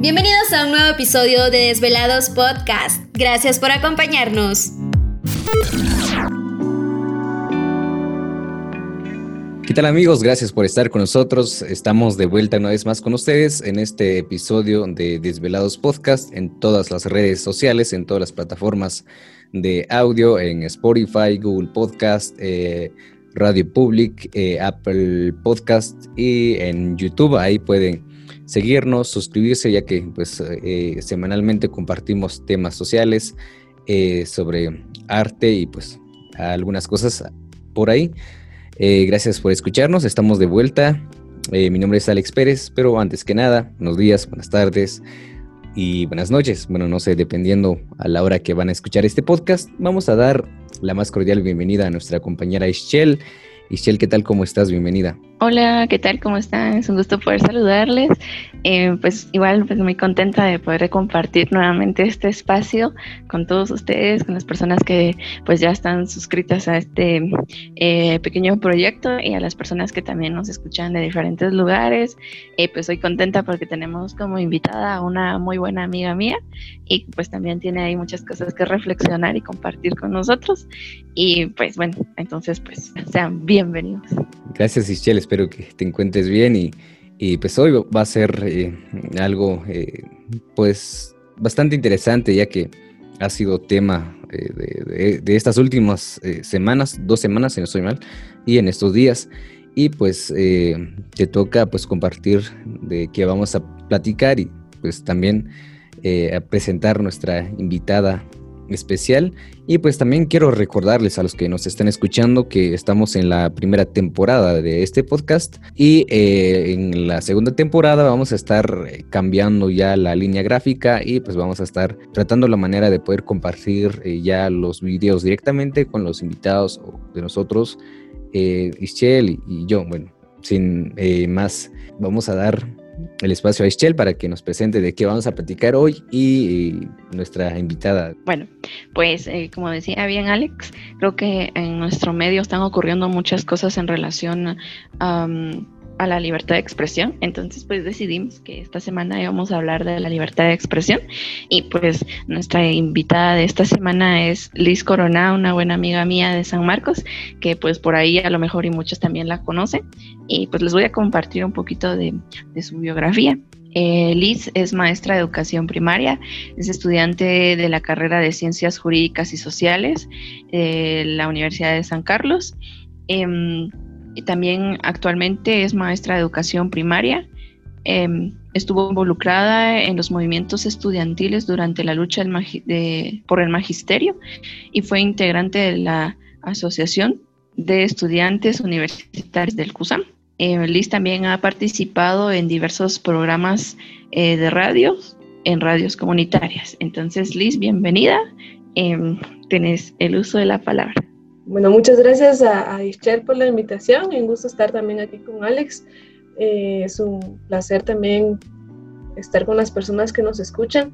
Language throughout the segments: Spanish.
Bienvenidos a un nuevo episodio de Desvelados Podcast. Gracias por acompañarnos. ¿Qué tal amigos? Gracias por estar con nosotros. Estamos de vuelta una vez más con ustedes en este episodio de Desvelados Podcast en todas las redes sociales, en todas las plataformas de audio, en Spotify, Google Podcast, eh, Radio Public, eh, Apple Podcast y en YouTube. Ahí pueden seguirnos, suscribirse, ya que pues eh, semanalmente compartimos temas sociales eh, sobre arte y pues algunas cosas por ahí. Eh, gracias por escucharnos, estamos de vuelta. mi nombre es Alex Pérez, pero antes que nada, buenos días, buenas tardes y buenas noches. Bueno, no sé, dependiendo a la hora que van a escuchar este podcast, vamos a dar la más cordial bienvenida a nuestra compañera Ischel. Ischel, ¿qué tal? ¿Cómo estás? Bienvenida. Hola, ¿qué tal? ¿Cómo están? Es un gusto poder saludarles. Eh, pues igual, pues muy contenta de poder compartir nuevamente este espacio con todos ustedes, con las personas que pues ya están suscritas a este eh, pequeño proyecto y a las personas que también nos escuchan de diferentes lugares. Eh, pues soy contenta porque tenemos como invitada a una muy buena amiga mía y pues también tiene ahí muchas cosas que reflexionar y compartir con nosotros. Y pues bueno, entonces pues sean bienvenidos. Gracias Ischel, espero que te encuentres bien y, pues hoy va a ser eh, algo eh, pues bastante interesante ya que ha sido tema eh, de, estas últimas semanas, dos semanas si no estoy mal, y en estos días. Y pues te toca pues compartir de qué vamos a platicar y pues también a presentar nuestra invitada especial. Y pues también quiero recordarles a los que nos están escuchando que estamos en la primera temporada de este podcast y eh, en la segunda temporada vamos a estar eh, cambiando ya la línea gráfica y pues vamos a estar tratando la manera de poder compartir eh, ya los videos directamente con los invitados de nosotros, eh, Ischel y yo. Bueno, sin más, vamos a dar el espacio a para que nos presente de qué vamos a platicar hoy y, nuestra invitada. Bueno, pues eh, como decía bien Alex, creo que en nuestro medio están ocurriendo muchas cosas en relación a a la libertad de expresión. Entonces, pues decidimos que esta semana íbamos a hablar de la libertad de expresión. Y pues nuestra invitada de esta semana es Liz Corona, una buena amiga mía de San Marcos, que pues por ahí a lo mejor y muchos también la conocen. Y pues les voy a compartir un poquito de, su biografía. Eh, Liz es maestra de educación primaria, es estudiante de la carrera de Ciencias Jurídicas y Sociales de la Universidad de San Carlos. Em, también actualmente es maestra de educación primaria. Em, estuvo involucrada en los movimientos estudiantiles durante la lucha por el magisterio y fue integrante de la Asociación de Estudiantes Universitarios del CUSAM. Eh, Liz también ha participado en diversos programas eh, de radio, en radios comunitarias. Entonces, Liz, bienvenida. Eh, tenés el uso de la palabra. Bueno, muchas gracias a, a por la invitación. Un gusto estar también aquí con Alex. Eh, es un placer también estar con las personas que nos escuchan.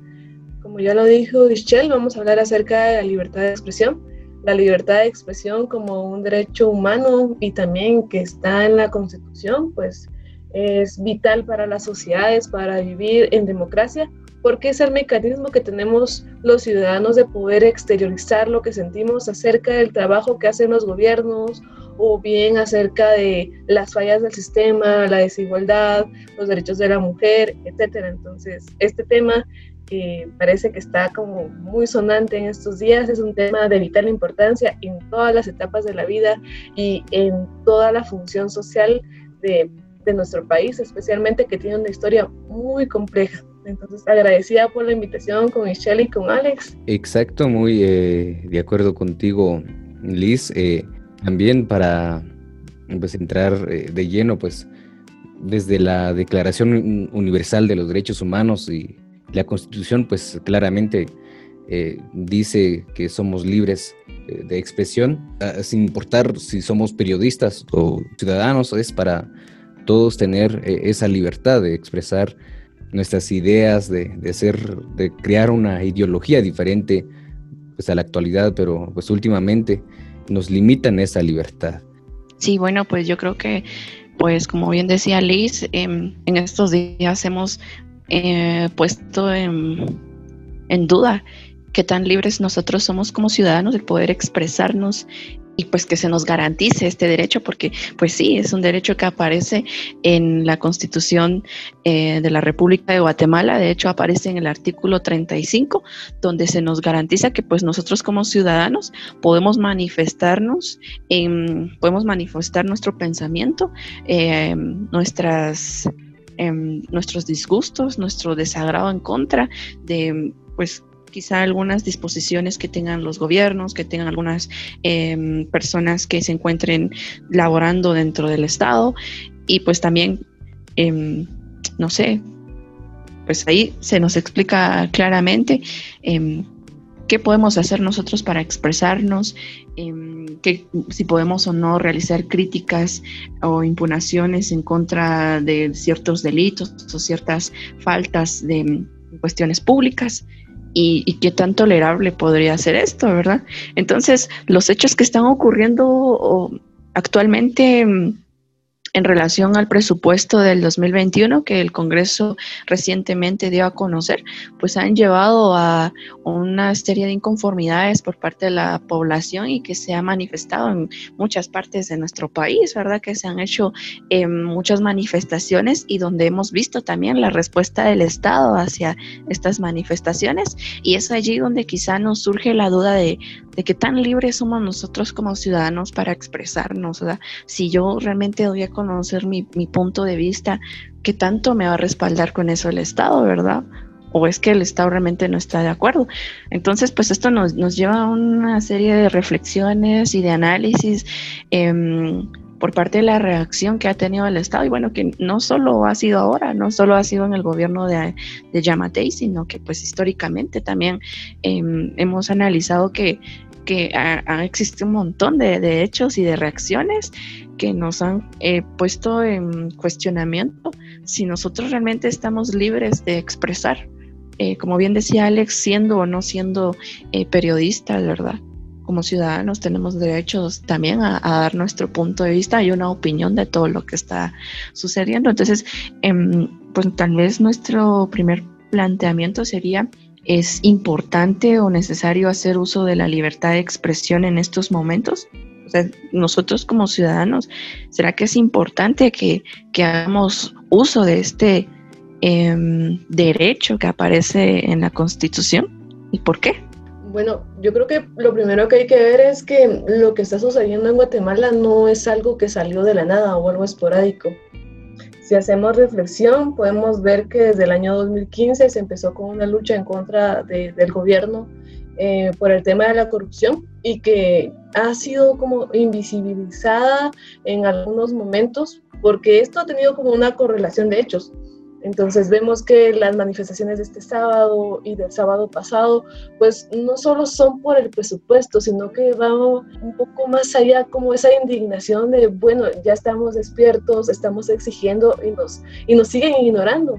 Como ya lo dijo Ischel, vamos a hablar acerca de la libertad de expresión. La libertad de expresión como un derecho humano y también que está en la Constitución, pues es vital para las sociedades, para vivir en democracia porque es el mecanismo que tenemos los ciudadanos de poder exteriorizar lo que sentimos acerca del trabajo que hacen los gobiernos o bien acerca de las fallas del sistema, la desigualdad, los derechos de la mujer, etcétera. Entonces, este tema que parece que está como muy sonante en estos días, es un tema de vital importancia en todas las etapas de la vida y en toda la función social de nuestro país, especialmente que tiene una historia muy compleja. Entonces, agradecida por la invitación con Michelle y con Alex. Exacto, muy eh, de acuerdo contigo, Liz. Eh, también para pues, entrar eh, de lleno, pues desde la Declaración Universal de los Derechos Humanos y la Constitución, pues claramente dice que somos libres de expresión, ah, sin importar si somos periodistas o ciudadanos, es para todos tener esa libertad de expresar nuestras ideas de, de ser, de crear una ideología diferente pues, a la actualidad, pero pues últimamente nos limitan esa libertad. Sí, bueno, pues yo creo que, pues como bien decía Liz, em, en estos días hemos eh, puesto en, en duda qué tan libres nosotros somos como ciudadanos de poder expresarnos y pues que se nos garantice este derecho, porque pues sí, es un derecho que aparece en la Constitución eh, de la República de Guatemala, de hecho aparece en el artículo 35, donde se nos garantiza que pues nosotros como ciudadanos podemos manifestarnos, podemos manifestar nuestro pensamiento, eh, nuestras, em, nuestros disgustos, nuestro desagrado en contra de pues quizá algunas disposiciones que tengan los gobiernos, que tengan algunas em, personas que se encuentren laborando dentro del Estado y pues también, em, no sé, pues ahí se nos explica claramente em, qué podemos hacer nosotros para expresarnos, que, si podemos o no realizar críticas o impugnaciones en contra de ciertos delitos o ciertas faltas de cuestiones públicas y, qué tan tolerable podría ser esto, ¿verdad? Entonces, los hechos que están ocurriendo actualmente mm, en relación al presupuesto del 2021 que el Congreso recientemente dio a conocer, pues han llevado a una serie de inconformidades por parte de la población y que se ha manifestado en muchas partes de nuestro país, ¿verdad? Que se han hecho eh, muchas manifestaciones y donde hemos visto también la respuesta del Estado hacia estas manifestaciones y es allí donde quizá nos surge la duda de, de qué tan libres somos nosotros como ciudadanos para expresarnos, ¿verdad? Si yo realmente doy a conocer conocer mi, mi punto de vista, ¿qué tanto me va a respaldar con eso el Estado, verdad? o es que el Estado realmente no está de acuerdo. Entonces, pues esto nos, nos lleva a una serie de reflexiones y de análisis em, por parte de la reacción que ha tenido el Estado. Y bueno, que no solo ha sido ahora, no solo ha sido en el gobierno de, de Yamatei, sino que pues históricamente también em, hemos analizado que que ha, existido un montón de, hechos y de reacciones que nos han eh, puesto en cuestionamiento si nosotros realmente estamos libres de expresar, eh, como bien decía Alex, siendo o no siendo eh, periodistas, ¿verdad? Como ciudadanos tenemos derechos también a, dar nuestro punto de vista y una opinión de todo lo que está sucediendo. Entonces, em, pues tal vez nuestro primer planteamiento sería ¿Es importante o necesario hacer uso de la libertad de expresión en estos momentos? Nosotros como ciudadanos, ¿será que es importante que, hagamos uso de este em, derecho que aparece en la Constitución? ¿Y por qué? Bueno, yo creo que lo primero que hay que ver es que lo que está sucediendo en Guatemala no es algo que salió de la nada o algo esporádico. Si hacemos reflexión, podemos ver que desde el año 2015 se empezó con una lucha en contra del gobierno eh, por el tema de la corrupción y que ha sido como invisibilizada en algunos momentos porque esto ha tenido como una correlación de hechos. Entonces vemos que las manifestaciones de este sábado y del sábado pasado, pues no solo son por el presupuesto, sino que van un poco más allá, como esa indignación de, bueno, ya estamos despiertos, estamos exigiendo y nos, y nos siguen ignorando.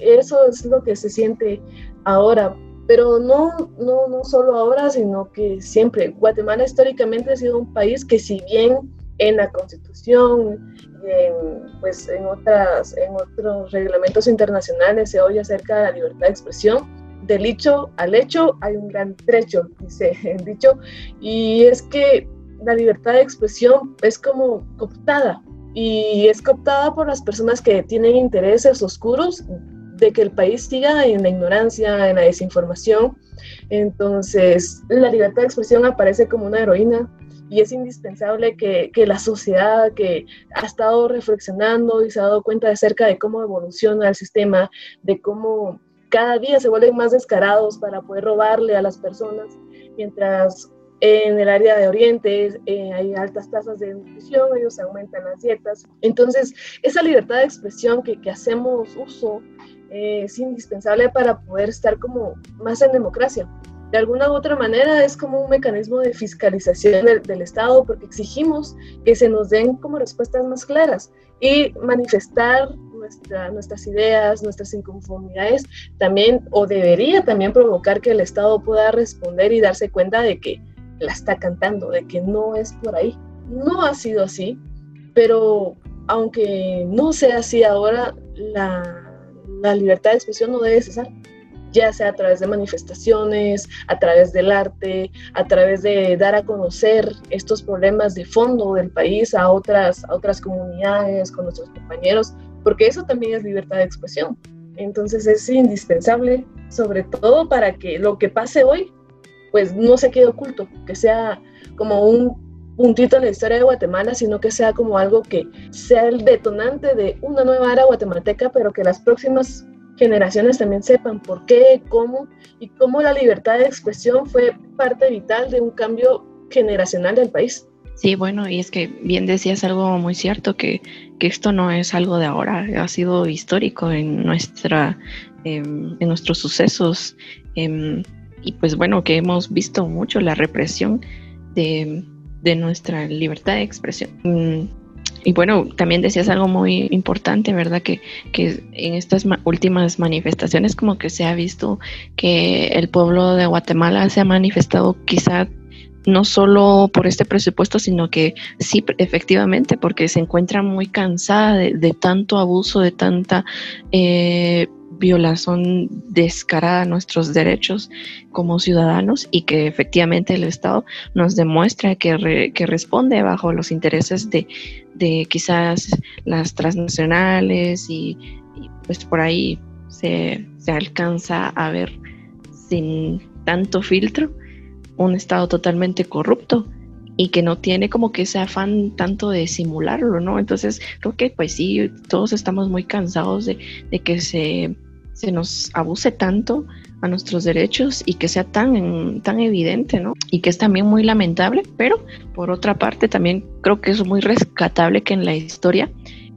Eso es lo que se siente ahora, pero no, no, no solo ahora, sino que siempre. Guatemala históricamente ha sido un país que si bien en la constitución, en, pues en, otras, en otros reglamentos internacionales se oye acerca de la libertad de expresión. Del dicho al hecho hay un gran trecho, dice el dicho, y es que la libertad de expresión es como cooptada y es cooptada por las personas que tienen intereses oscuros de que el país siga en la ignorancia, en la desinformación. Entonces, la libertad de expresión aparece como una heroína y es indispensable que, que, la sociedad que ha estado reflexionando y se ha dado cuenta de cerca de cómo evoluciona el sistema, de cómo cada día se vuelven más descarados para poder robarle a las personas, mientras en el área de Oriente eh, hay altas tasas de nutrición, ellos aumentan las dietas. Entonces, esa libertad de expresión que, que hacemos uso eh, es indispensable para poder estar como más en democracia de alguna u otra manera es como un mecanismo de fiscalización del, Estado porque exigimos que se nos den como respuestas más claras y manifestar nuestras ideas, nuestras inconformidades también o debería también provocar que el Estado pueda responder y darse cuenta de que la está cantando, de que no es por ahí. No ha sido así, pero aunque no sea así ahora, la la libertad de expresión no debe cesar, ya sea a través de manifestaciones, a través del arte, a través de dar a conocer estos problemas de fondo del país a otras, a otras comunidades, con nuestros compañeros, porque eso también es libertad de expresión. Entonces es indispensable, sobre todo para que lo que pase hoy, pues no se quede oculto, que sea como un puntito en la historia de Guatemala, sino que sea como algo que sea el detonante de una nueva era guatemalteca, pero que las próximas generaciones también sepan por qué, cómo y cómo la libertad de expresión fue parte vital de un cambio generacional del país. Sí, bueno, y es que bien decías algo muy cierto, que, que esto no es algo de ahora, ha sido histórico en, nuestra, em, en nuestros sucesos. Em, y pues bueno, que hemos visto mucho la represión de, de nuestra libertad de expresión. Mm, y bueno, también decías algo muy importante, ¿verdad? Que, que en estas últimas manifestaciones como que se ha visto que el pueblo de Guatemala se ha manifestado quizá no solo por este presupuesto, sino que sí, efectivamente, porque se encuentra muy cansada de, tanto abuso, de tanta eh, violación descarada a nuestros derechos como ciudadanos y que efectivamente el Estado nos demuestra que, que responde bajo los intereses de, de, quizás las transnacionales y, pues por ahí se, se alcanza a ver sin tanto filtro un Estado totalmente corrupto y que no tiene como que ese afán tanto de simularlo, ¿no? Entonces creo que pues sí, todos estamos muy cansados de, de que se se nos abuse tanto a nuestros derechos y que sea tan, tan evidente, ¿no? Y que es también muy lamentable, pero por otra parte también creo que es muy rescatable que en la historia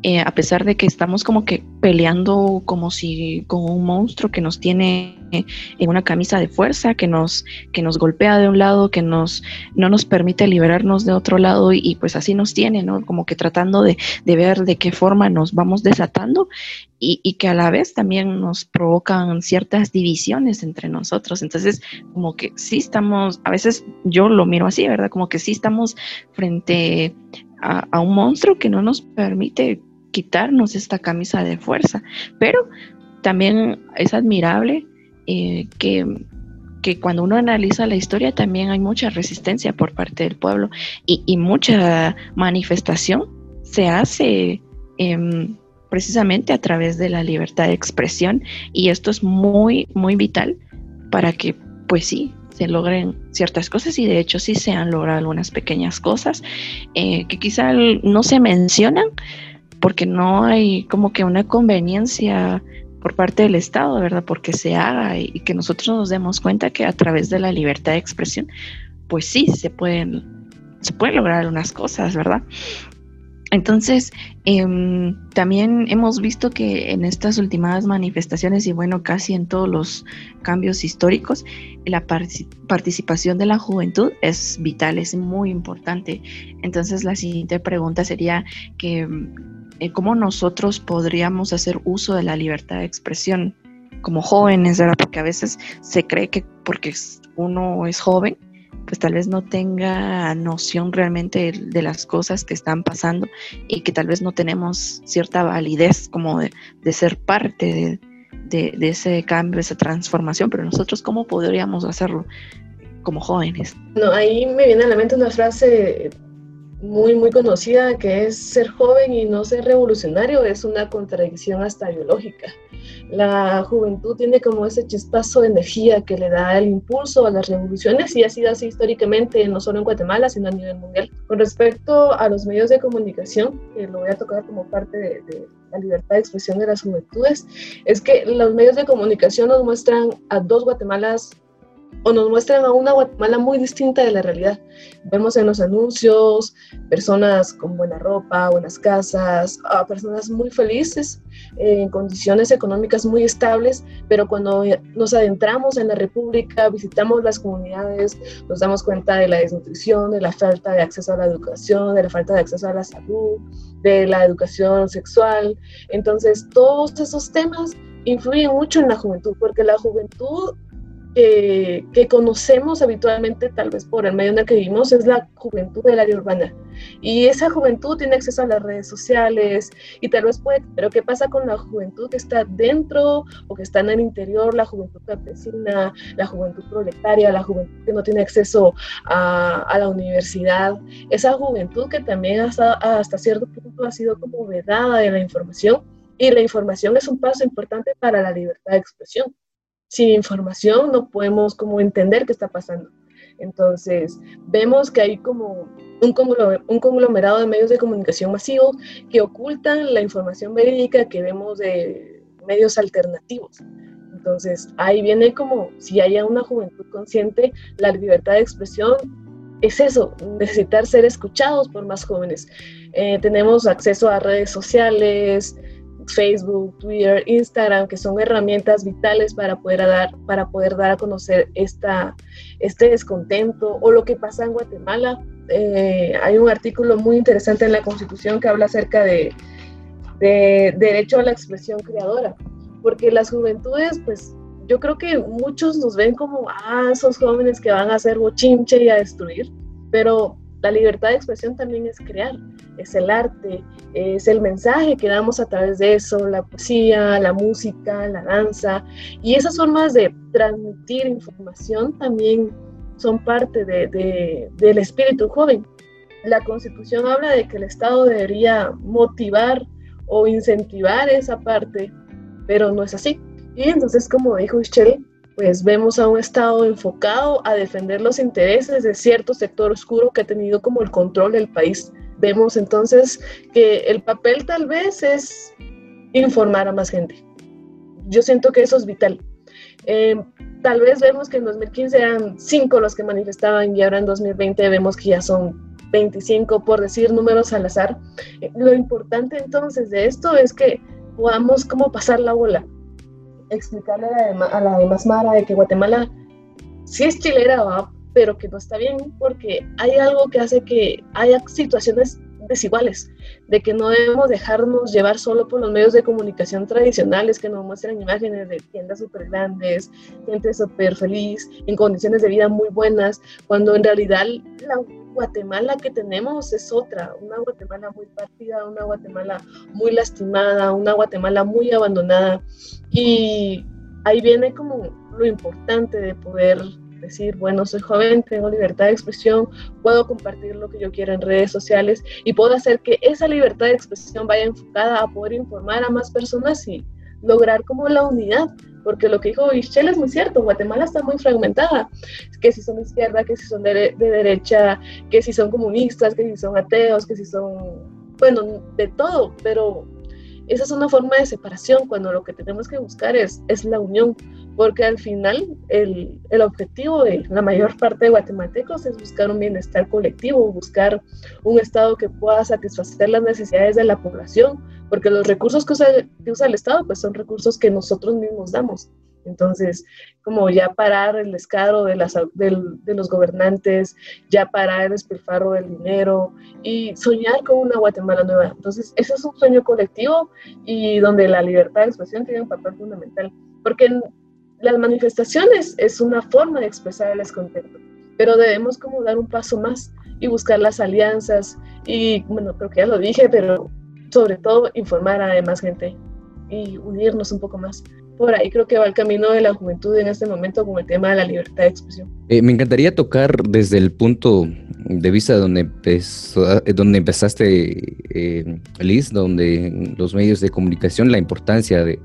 eh, a pesar de que estamos como que peleando como si con un monstruo que nos tiene en una camisa de fuerza, que nos, que nos golpea de un lado, que nos, no nos permite liberarnos de otro lado y, pues así nos tiene, ¿no? Como que tratando de, ver de qué forma nos vamos desatando y, y, que a la vez también nos provocan ciertas divisiones entre nosotros. Entonces, como que sí estamos, a veces yo lo miro así, ¿verdad? Como que sí estamos frente a, a un monstruo que no nos permite quitarnos esta camisa de fuerza. Pero también es admirable eh, que, que, cuando uno analiza la historia también hay mucha resistencia por parte del pueblo y, mucha manifestación se hace em, precisamente a través de la libertad de expresión y esto es muy, muy vital para que, pues sí, se logren ciertas cosas y de hecho sí se han logrado algunas pequeñas cosas eh, que quizá no se mencionan, porque no hay como que una conveniencia por parte del Estado, ¿verdad? Porque se haga y, que nosotros nos demos cuenta que a través de la libertad de expresión, pues sí, se pueden, se pueden lograr algunas cosas, ¿verdad? Entonces, em, también hemos visto que en estas últimas manifestaciones y bueno, casi en todos los cambios históricos, la participación de la juventud es vital, es muy importante. Entonces, la siguiente pregunta sería que eh, cómo nosotros podríamos hacer uso de la libertad de expresión como jóvenes, ¿verdad? Porque a veces se cree que porque uno es joven, pues tal vez no tenga noción realmente de, las cosas que están pasando y que tal vez no tenemos cierta validez como de, ser parte de, de, ese cambio, esa transformación, pero nosotros cómo podríamos hacerlo como jóvenes. No, ahí me viene a la mente una frase muy, muy conocida, que es ser joven y no ser revolucionario, es una contradicción hasta biológica. La juventud tiene como ese chispazo de energía que le da el impulso a las revoluciones y ha sido así históricamente, no solo en Guatemala, sino a nivel mundial. Con respecto a los medios de comunicación, que lo voy a tocar como parte de, de la libertad de expresión de las juventudes, es que los medios de comunicación nos muestran a dos Guatemalas o nos muestran a una Guatemala muy distinta de la realidad. Vemos en los anuncios personas con buena ropa, buenas casas, a personas muy felices, en condiciones económicas muy estables, pero cuando nos adentramos en la República, visitamos las comunidades, nos damos cuenta de la desnutrición, de la falta de acceso a la educación, de la falta de acceso a la salud, de la educación sexual. Entonces, todos esos temas influyen mucho en la juventud, porque la juventud que, conocemos habitualmente, tal vez por el medio en el que vivimos, es la juventud del área urbana. Y esa juventud tiene acceso a las redes sociales y tal vez puede, pero ¿qué pasa con la juventud que está dentro o que está en el interior, la juventud campesina, la juventud proletaria, la juventud que no tiene acceso a, a la universidad? Esa juventud que también hasta, hasta cierto punto ha sido como vedada de la información y la información es un paso importante para la libertad de expresión sin información no podemos como entender qué está pasando. Entonces, vemos que hay como un conglomerado, de medios de comunicación masivos que ocultan la información verídica que vemos de medios alternativos. Entonces, ahí viene como si haya una juventud consciente, la libertad de expresión es eso, necesitar ser escuchados por más jóvenes. Eh, tenemos acceso a redes sociales, Facebook, Twitter, Instagram, que son herramientas vitales para poder dar, para poder dar a conocer esta, este descontento o lo que pasa en Guatemala. Eh, hay un artículo muy interesante en la Constitución que habla acerca de, de derecho a la expresión creadora, porque las juventudes, pues yo creo que muchos nos ven como, ah, esos jóvenes que van a hacer bochinche y a destruir, pero la libertad de expresión también es crear, es el arte, es el mensaje que damos a través de eso, la poesía, la música, la danza. Y esas formas de transmitir información también son parte de, del espíritu joven. La constitución habla de que el Estado debería motivar o incentivar esa parte, pero no es así. Y entonces, como dijo Michelle, pues vemos a un Estado enfocado a defender los intereses de cierto sector oscuro que ha tenido como el control del país. Vemos entonces que el papel tal vez es informar a más gente. Yo siento que eso es vital. Eh, tal vez vemos que en 2015 eran cinco los que manifestaban y ahora en 2020 vemos que ya son 25, por decir números al azar. Eh, lo importante entonces de esto es que podamos como pasar la bola explicarle a la, demás Mara de que Guatemala sí es chilera, pero que no está bien porque hay algo que hace que haya situaciones desiguales, de que no debemos dejarnos llevar solo por los medios de comunicación tradicionales que nos muestran imágenes de tiendas súper grandes, gente súper feliz, en condiciones de vida muy buenas, cuando en realidad la Guatemala que tenemos es otra, una Guatemala muy partida, una Guatemala muy lastimada, una Guatemala muy abandonada. Y ahí viene como lo importante de poder decir, bueno, soy joven, tengo libertad de expresión, puedo compartir lo que yo quiera en redes sociales y puedo hacer que esa libertad de expresión vaya enfocada a poder informar a más personas y lograr como la unidad, porque lo que dijo Michelle es muy cierto, Guatemala está muy fragmentada, que si son de izquierda, que si son de, de derecha, que si son comunistas, que si son ateos, que si son, bueno, de todo, pero esa es una forma de separación cuando lo que tenemos que buscar es, es la unión, porque al final el, el, objetivo de la mayor parte de guatemaltecos es buscar un bienestar colectivo, buscar un Estado que pueda satisfacer las necesidades de la población, porque los recursos que usa, que usa el Estado pues son recursos que nosotros mismos damos. Entonces, como ya parar el descaro de, las, de los gobernantes, ya parar el despilfarro del dinero y soñar con una Guatemala nueva. Entonces, ese es un sueño colectivo y donde la libertad de expresión tiene un papel fundamental, porque las manifestaciones es una forma de expresar el descontento, pero debemos como dar un paso más y buscar las alianzas y, bueno, creo que ya lo dije, pero sobre todo informar a más gente y unirnos un poco más por ahí creo que va el camino de la juventud en este momento con el tema de la libertad de expresión. Eh, me encantaría tocar desde el punto de vista donde, empezó, eh, donde empezaste, eh, Liz, donde los medios de comunicación, la importancia de,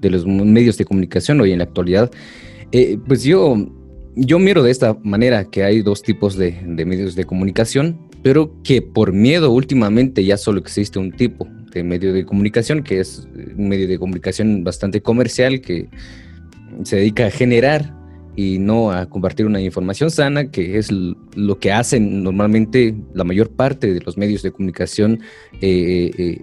de los medios de comunicación hoy en la actualidad. Eh, pues yo, yo miro de esta manera que hay dos tipos de, de medios de comunicación, pero que por miedo últimamente ya solo existe un tipo, de medio de comunicación, que es un medio de comunicación bastante comercial que se dedica a generar y no a compartir una información sana, que es lo que hacen normalmente la mayor parte de los medios de comunicación eh, eh,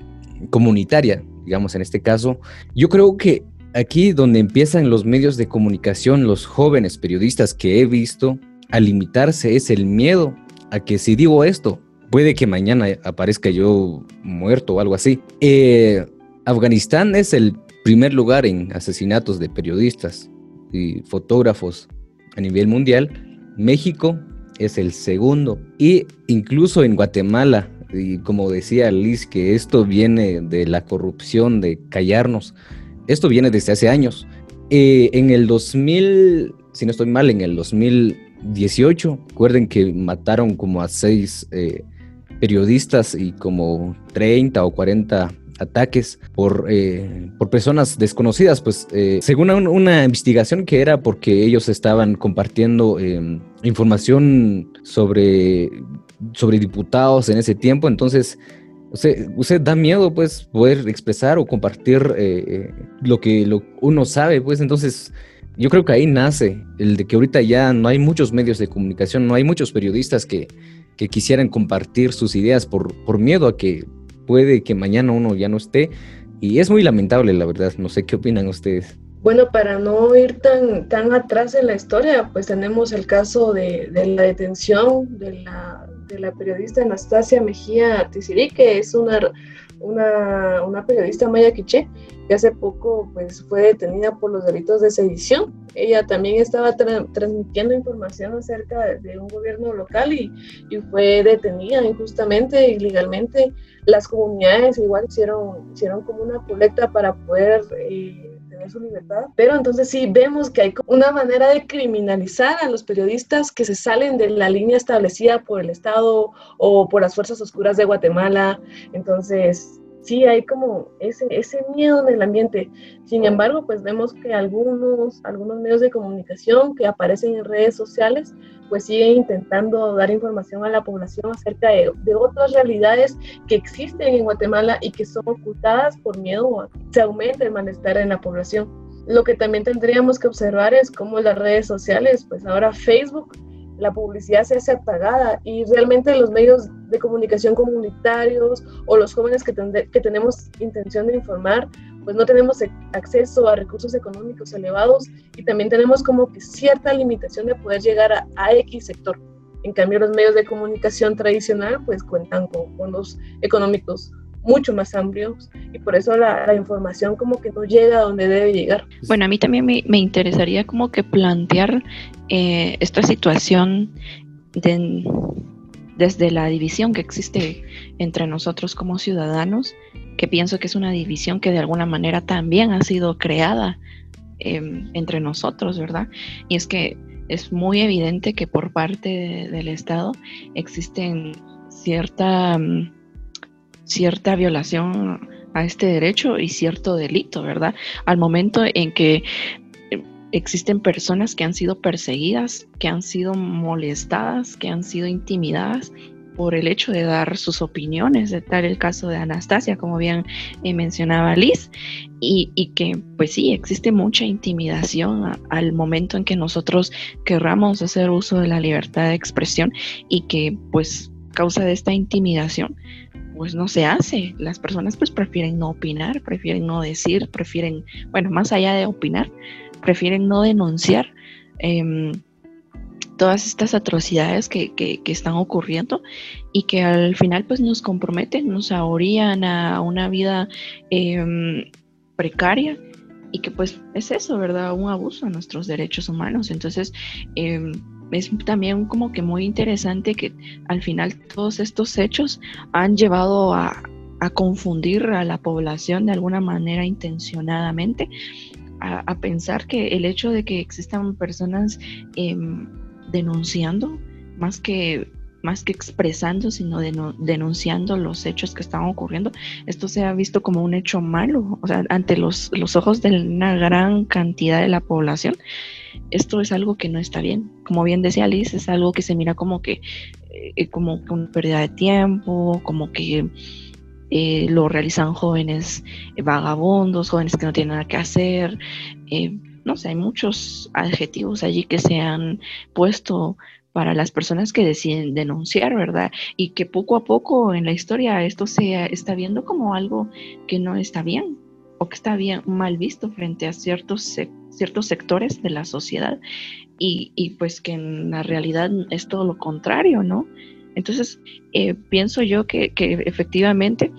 comunitaria, digamos en este caso. Yo creo que aquí donde empiezan los medios de comunicación, los jóvenes periodistas que he visto, a limitarse es el miedo a que si digo esto, puede que mañana aparezca yo muerto o algo así. Eh, Afganistán es el primer lugar en asesinatos de periodistas y fotógrafos a nivel mundial, México es el segundo. Y incluso en Guatemala, y como decía Liz, que esto viene de la corrupción, de callarnos, esto viene desde hace años. Eh, en el 2000, si no estoy mal, en el 2018, recuerden que mataron como a seis eh, periodistas y como 30 o 40 ataques por, eh, por personas desconocidas, pues eh, según una, investigación que era porque ellos estaban compartiendo em, información sobre, sobre diputados en ese tiempo, entonces usted, da miedo pues poder expresar o compartir eh, lo que uno sabe, pues entonces yo creo que ahí nace el de que ahorita ya no hay muchos medios de comunicación, no hay muchos periodistas que, que quisieran compartir sus ideas por, por miedo a que puede que mañana uno ya no esté. Y es muy lamentable, la verdad. No sé qué opinan ustedes. Bueno, para no ir tan, tan atrás en la historia, pues tenemos el caso de, la detención de la, de la, periodista Anastasia Mejía Tiziri, que es una, una, una periodista maya quiché, que hace poco pues, fue detenida por los delitos de sedición. Ella también estaba transmitiendo información acerca de, un gobierno local y, y, fue detenida injustamente, ilegalmente. Las comunidades igual hicieron, hicieron como una colecta para poder... Eh, su libertad, pero entonces sí vemos que hay una manera de criminalizar a los periodistas que se salen de la línea establecida por el Estado o por las fuerzas oscuras de Guatemala. Entonces, sí hay como ese, ese miedo en el ambiente. Sin embargo, pues vemos que algunos, algunos medios de comunicación que aparecen en redes sociales, pues siguen intentando dar información a la población acerca de, de otras realidades que existen en Guatemala y que son ocultadas por miedo a se aumente el malestar en la población. Lo que también tendríamos que observar es cómo las redes sociales, pues ahora Facebook la publicidad se hace apagada y realmente los medios de comunicación comunitarios o los jóvenes que, que tenemos intención de informar, pues no tenemos acceso a recursos económicos elevados y también tenemos como que cierta limitación de poder llegar a, a X sector. En cambio, los medios de comunicación tradicional pues cuentan con fondos económicos mucho más amplios y por eso la, información como que no llega a donde debe llegar. Bueno, a mí también me, me interesaría como que plantear eh, esta situación de, desde la división que existe entre nosotros como ciudadanos, que pienso que es una división que de alguna manera también ha sido creada em, entre nosotros, ¿verdad? Y es que es muy evidente que por parte del Estado existen cierta... Mm, cierta violación a este derecho y cierto delito, ¿verdad? Al momento en que eh, existen personas que han sido perseguidas, que han sido molestadas, que han sido intimidadas por el hecho de dar sus opiniones, de tal el caso de Anastasia, como bien eh, mencionaba Liz, y, que pues sí, existe mucha intimidación al momento en que nosotros querramos hacer uso de la libertad de expresión y que pues causa de esta intimidación pues no se hace. Las personas pues prefieren no opinar, prefieren no decir, prefieren, bueno, más allá de opinar, prefieren no denunciar em, todas estas atrocidades que, que, están ocurriendo y que al final pues nos comprometen, nos ahorían a una vida em, precaria y que pues es eso, ¿verdad? Un abuso a nuestros derechos humanos. Entonces, eh, es también como que muy interesante que al final todos estos hechos han llevado a, confundir a la población de alguna manera intencionadamente, a, pensar que el hecho de que existan personas em, denunciando, más que más que expresando, sino denunciando los hechos que están ocurriendo, esto se ha visto como un hecho malo, o sea, ante los, los ojos de una gran cantidad de la población esto es algo que no está bien. Como bien decía Liz, es algo que se mira como que, eh, como una pérdida de tiempo, como que eh, lo realizan jóvenes vagabundos, jóvenes que no tienen nada que hacer. Eh, no sé, hay muchos adjetivos allí que se han puesto para las personas que deciden denunciar, ¿verdad? Y que poco a poco en la historia esto se está viendo como algo que no está bien o que está bien mal visto frente a ciertos ciertos sectores de la sociedad y, pues que en la realidad es todo lo contrario, ¿no? Entonces, eh, pienso yo que, efectivamente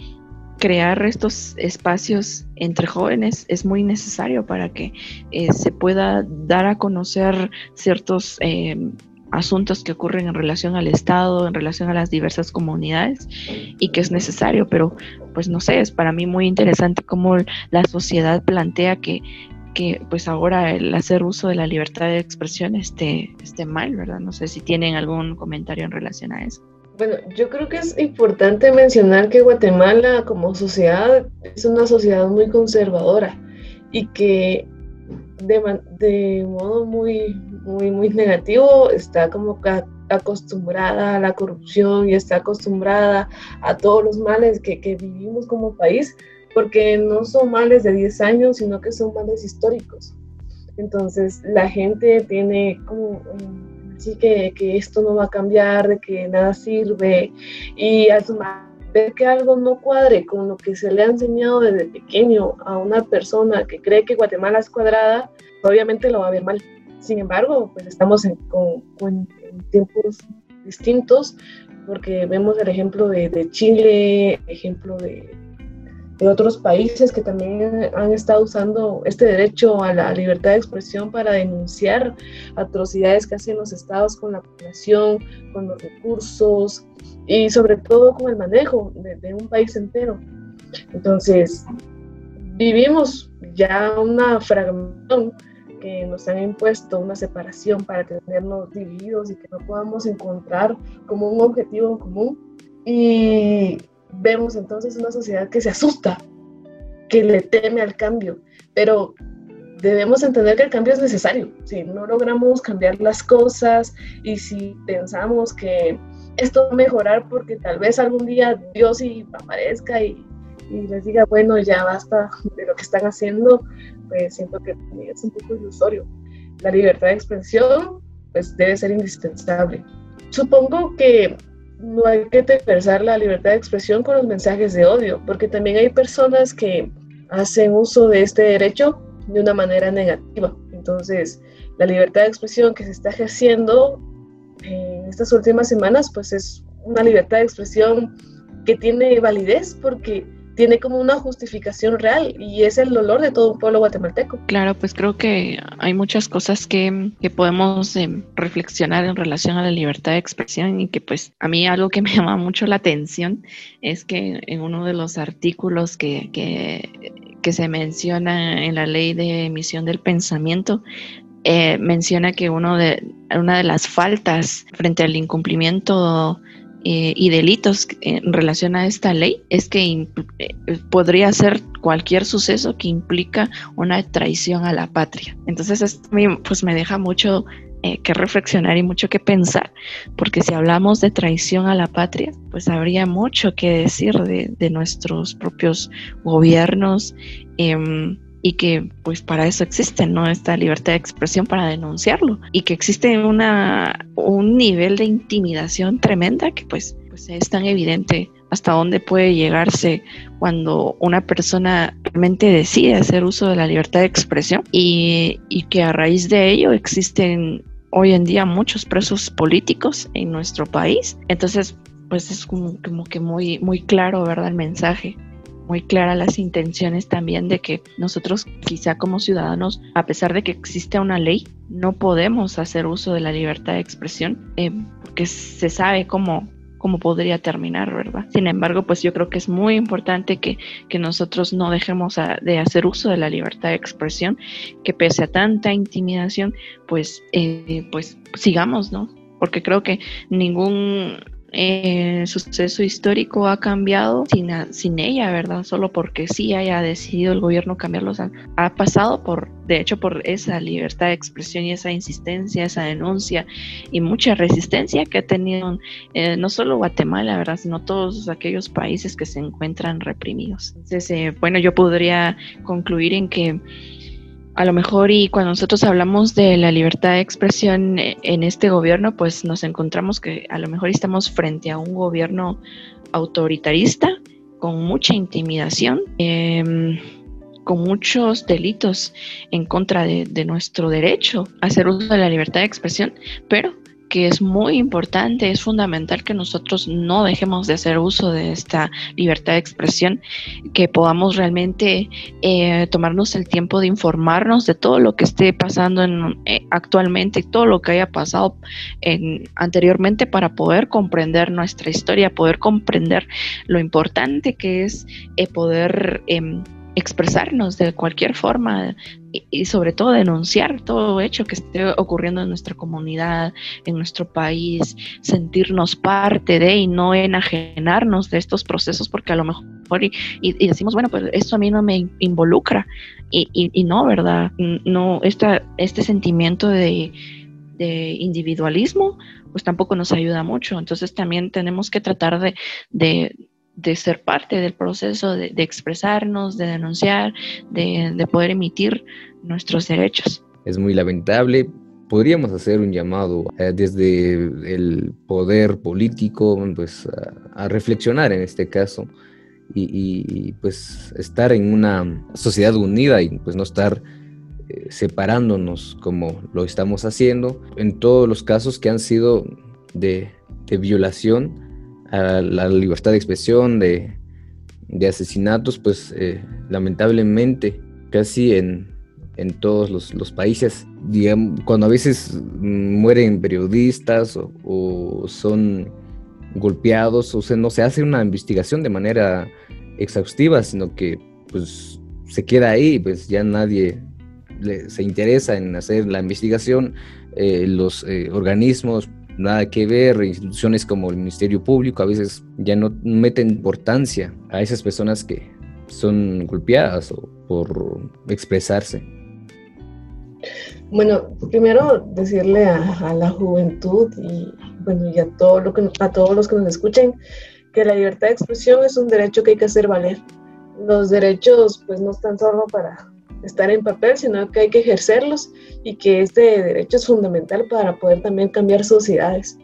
crear estos espacios entre jóvenes es muy necesario para que eh, se pueda dar a conocer ciertos eh, asuntos que ocurren en relación al Estado, en relación a las diversas comunidades y que es necesario, pero pues no sé, es para mí muy interesante cómo la sociedad plantea que, que pues ahora el hacer uso de la libertad de expresión esté, esté mal, ¿verdad? No sé si tienen algún comentario en relación a eso. Bueno, yo creo que es importante mencionar que Guatemala como sociedad es una sociedad muy conservadora y que de, de modo muy, muy, muy negativo está como acostumbrada a la corrupción y está acostumbrada a todos los males que, que vivimos como país, porque no son males de 10 años, sino que son males históricos. Entonces la gente tiene como Así que, que esto no va a cambiar, de que nada sirve y al ver que algo no cuadre con lo que se le ha enseñado desde pequeño a una persona que cree que Guatemala es cuadrada, obviamente lo va a ver mal. Sin embargo, pues estamos en, con, tiempos distintos porque vemos el ejemplo de, de Chile, ejemplo de, de otros países que también han estado usando este derecho a la libertad de expresión para denunciar atrocidades que hacen los estados con la población, con los recursos y sobre todo con el manejo de, un país entero. Entonces, vivimos ya una fragmentación que nos han impuesto una separación para tenernos divididos y que no podamos encontrar como un objetivo en común. Y vemos entonces una sociedad que se asusta, que le teme al cambio, pero debemos entender que el cambio es necesario. Si no logramos cambiar las cosas y si pensamos que esto va a mejorar porque tal vez algún día Dios sí aparezca y, y les diga, bueno, ya basta de lo que están haciendo, pues siento que es un poco ilusorio. La libertad de expresión pues debe ser indispensable. Supongo que no hay que tergiversar la libertad de expresión con los mensajes de odio, porque también hay personas que hacen uso de este derecho de una manera negativa. Entonces, la libertad de expresión que se está ejerciendo en estas últimas semanas, pues es una libertad de expresión que tiene validez porque tiene como una justificación real y es el dolor de todo un pueblo guatemalteco. Claro, pues creo que hay muchas cosas que, que podemos em, reflexionar en relación a la libertad de expresión y que pues a mí algo que me llama mucho la atención es que en uno de los artículos que, que, que se menciona en la ley de emisión del pensamiento, eh, menciona que uno de, una de las faltas frente al incumplimiento eh, y delitos en relación a esta ley es que eh, podría ser cualquier suceso que implica una traición a la patria. Entonces esto pues me deja mucho eh, que reflexionar y mucho que pensar, porque si hablamos de traición a la patria, pues habría mucho que decir de, de nuestros propios gobiernos. Eh, y que pues para eso existe, ¿no? Esta libertad de expresión para denunciarlo y que existe una, un nivel de intimidación tremenda que pues, pues es tan evidente hasta dónde puede llegarse cuando una persona realmente decide hacer uso de la libertad de expresión y, y que a raíz de ello existen hoy en día muchos presos políticos en nuestro país. Entonces, pues es como, como que muy, muy claro, ¿verdad? El mensaje muy claras las intenciones también de que nosotros quizá como ciudadanos, a pesar de que existe una ley, no podemos hacer uso de la libertad de expresión eh, porque se sabe cómo, cómo podría terminar, ¿verdad? Sin embargo, pues yo creo que es muy importante que, que nosotros no dejemos de hacer uso de la libertad de expresión, que pese a tanta intimidación, pues, eh, pues sigamos, ¿no? Porque creo que ningún el suceso histórico ha cambiado sin, sin ella, ¿verdad? Solo porque sí haya decidido el gobierno cambiarlos. Ha, pasado por, de hecho, por esa libertad de expresión y esa insistencia, esa denuncia y mucha resistencia que ha tenido eh, no solo Guatemala, ¿verdad? Sino todos aquellos países que se encuentran reprimidos. Entonces, eh, bueno, yo podría concluir en que a lo mejor y cuando nosotros hablamos de la libertad de expresión eh, en este gobierno, pues nos encontramos que a lo mejor estamos frente a un gobierno autoritarista con mucha intimidación, em, con muchos delitos en contra de, nuestro derecho a hacer uso de la libertad de expresión, pero que es muy importante, es fundamental que nosotros no dejemos de hacer uso de esta libertad de expresión, que podamos realmente eh, tomarnos el tiempo de informarnos de todo lo que esté pasando eh, actualmente, todo lo que haya pasado en, anteriormente para poder comprender nuestra historia, poder comprender lo importante que es eh, poder em, expresarnos de cualquier forma y, sobre todo denunciar todo hecho que esté ocurriendo en nuestra comunidad, en nuestro país, sentirnos parte de y no enajenarnos de estos procesos porque a lo mejor y, decimos, bueno, pues esto a mí no me involucra y, y no, ¿verdad? No, esta, este sentimiento de, de individualismo pues tampoco nos ayuda mucho. Entonces también tenemos que tratar de ser parte del proceso de, expresarnos, de denunciar, de, poder emitir nuestros derechos. Es muy lamentable. Podríamos hacer un llamado eh, desde el poder político pues, a, reflexionar en este caso y, pues estar en una sociedad unida y pues no estar eh, separándonos como lo estamos haciendo en todos los casos que han sido de, de violación a la libertad de expresión, de, asesinatos, pues eh, lamentablemente casi en, todos los, países, cuando a veces mueren periodistas o, son golpeados, o sea, no se hace una investigación de manera exhaustiva, sino que pues se queda ahí, pues ya nadie se interesa en hacer la investigación, eh, los eh, organismos nada que ver, instituciones como el Ministerio Público a veces ya no meten importancia a esas personas que son golpeadas o por expresarse. Bueno, primero decirle a, la juventud y bueno y a todo lo que a todos los que nos escuchen que la libertad de expresión es un derecho que hay que hacer valer. Los derechos pues no están solo para estar en papel, sino que hay que ejercerlos y que este derecho es fundamental para poder también cambiar sociedades.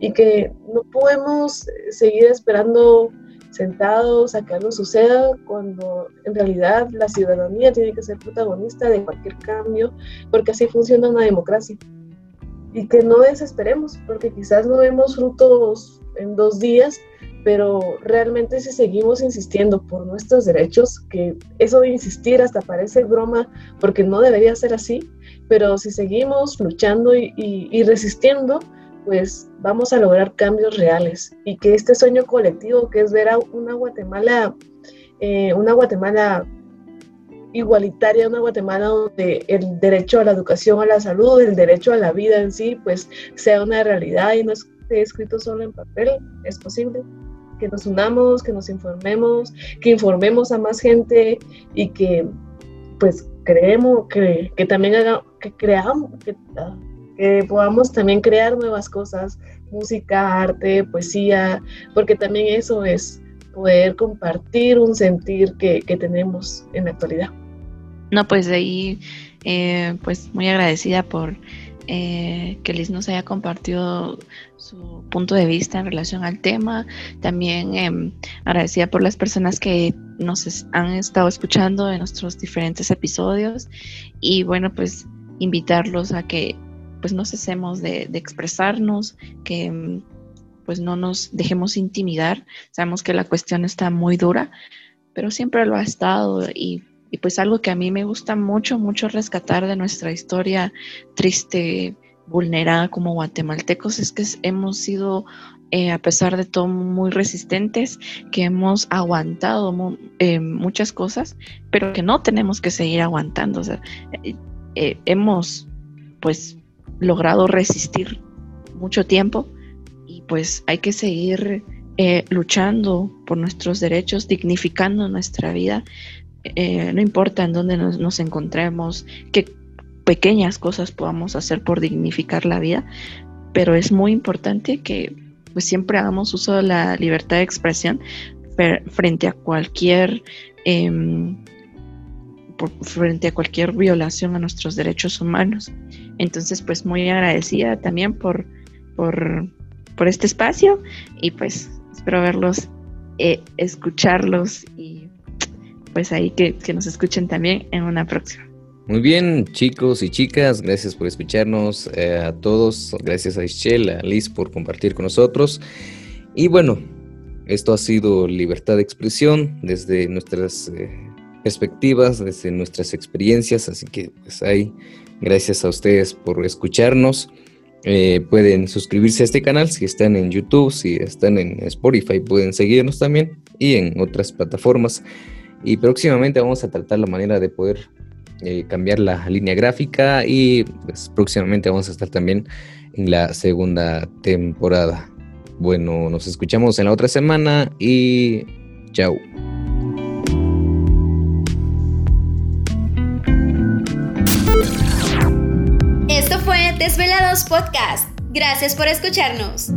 Y que no podemos seguir esperando sentados a que algo suceda cuando en realidad la ciudadanía tiene que ser protagonista de cualquier cambio porque así funciona una democracia. Y que no desesperemos porque quizás no vemos frutos en dos días pero realmente si seguimos insistiendo por nuestros derechos, que eso de insistir hasta parece broma porque no debería ser así, pero si seguimos luchando y, resistiendo, pues vamos a lograr cambios reales. Y que este sueño colectivo que es ver a una Guatemala, eh, una Guatemala igualitaria, una Guatemala donde el derecho a la educación, a la salud, el derecho a la vida en sí, pues sea una realidad y no esté escrito solo en papel, es posible que nos unamos, que nos informemos, que informemos a más gente y que pues creemos, que, que también haga, que creamos, ah, que, podamos también crear nuevas cosas, música, arte, poesía, porque también eso es poder compartir un sentir que, que tenemos en la actualidad. No, pues de ahí, eh, pues muy agradecida por eh, que Liz nos haya compartido su punto de vista en relación al tema. También eh, agradecida por las personas que nos han estado escuchando en nuestros diferentes episodios. Y bueno, pues invitarlos a que pues no cesemos de, de expresarnos, que em, pues no nos dejemos intimidar. Sabemos que la cuestión está muy dura, pero siempre lo ha estado y y pues algo que a mí me gusta mucho, mucho rescatar de nuestra historia triste, vulnerada como guatemaltecos, es que hemos sido, eh, a pesar de todo, muy resistentes, que hemos aguantado eh, muchas cosas, pero que no tenemos que seguir aguantando. O sea, eh, hemos pues logrado resistir mucho tiempo y pues hay que seguir luchando por nuestros derechos, dignificando nuestra vida, eh, no importa en dónde nos, encontremos, qué pequeñas cosas podamos hacer por dignificar la vida, pero es muy importante que pues, siempre hagamos uso de la libertad de expresión frente a cualquier em, frente a cualquier violación a nuestros derechos humanos. Entonces, pues muy agradecida también por, por, este espacio y pues espero verlos, eh, escucharlos y pues ahí que, que nos escuchen también en una próxima. Muy bien, chicos y chicas, gracias por escucharnos eh, a todos. Gracias a Ischel, a Liz por compartir con nosotros. Y bueno, esto ha sido libertad de expresión desde nuestras eh, perspectivas, desde nuestras experiencias. Así que, pues ahí, gracias a ustedes por escucharnos. Eh, pueden suscribirse a este canal si están en YouTube, si están en Spotify, pueden seguirnos también y en otras plataformas. Y próximamente vamos a tratar la manera de poder eh, cambiar la línea gráfica y pues, próximamente vamos a estar también en la segunda temporada. Bueno, nos escuchamos en la otra semana y chao. Esto fue Desvelados Podcast. Gracias por escucharnos.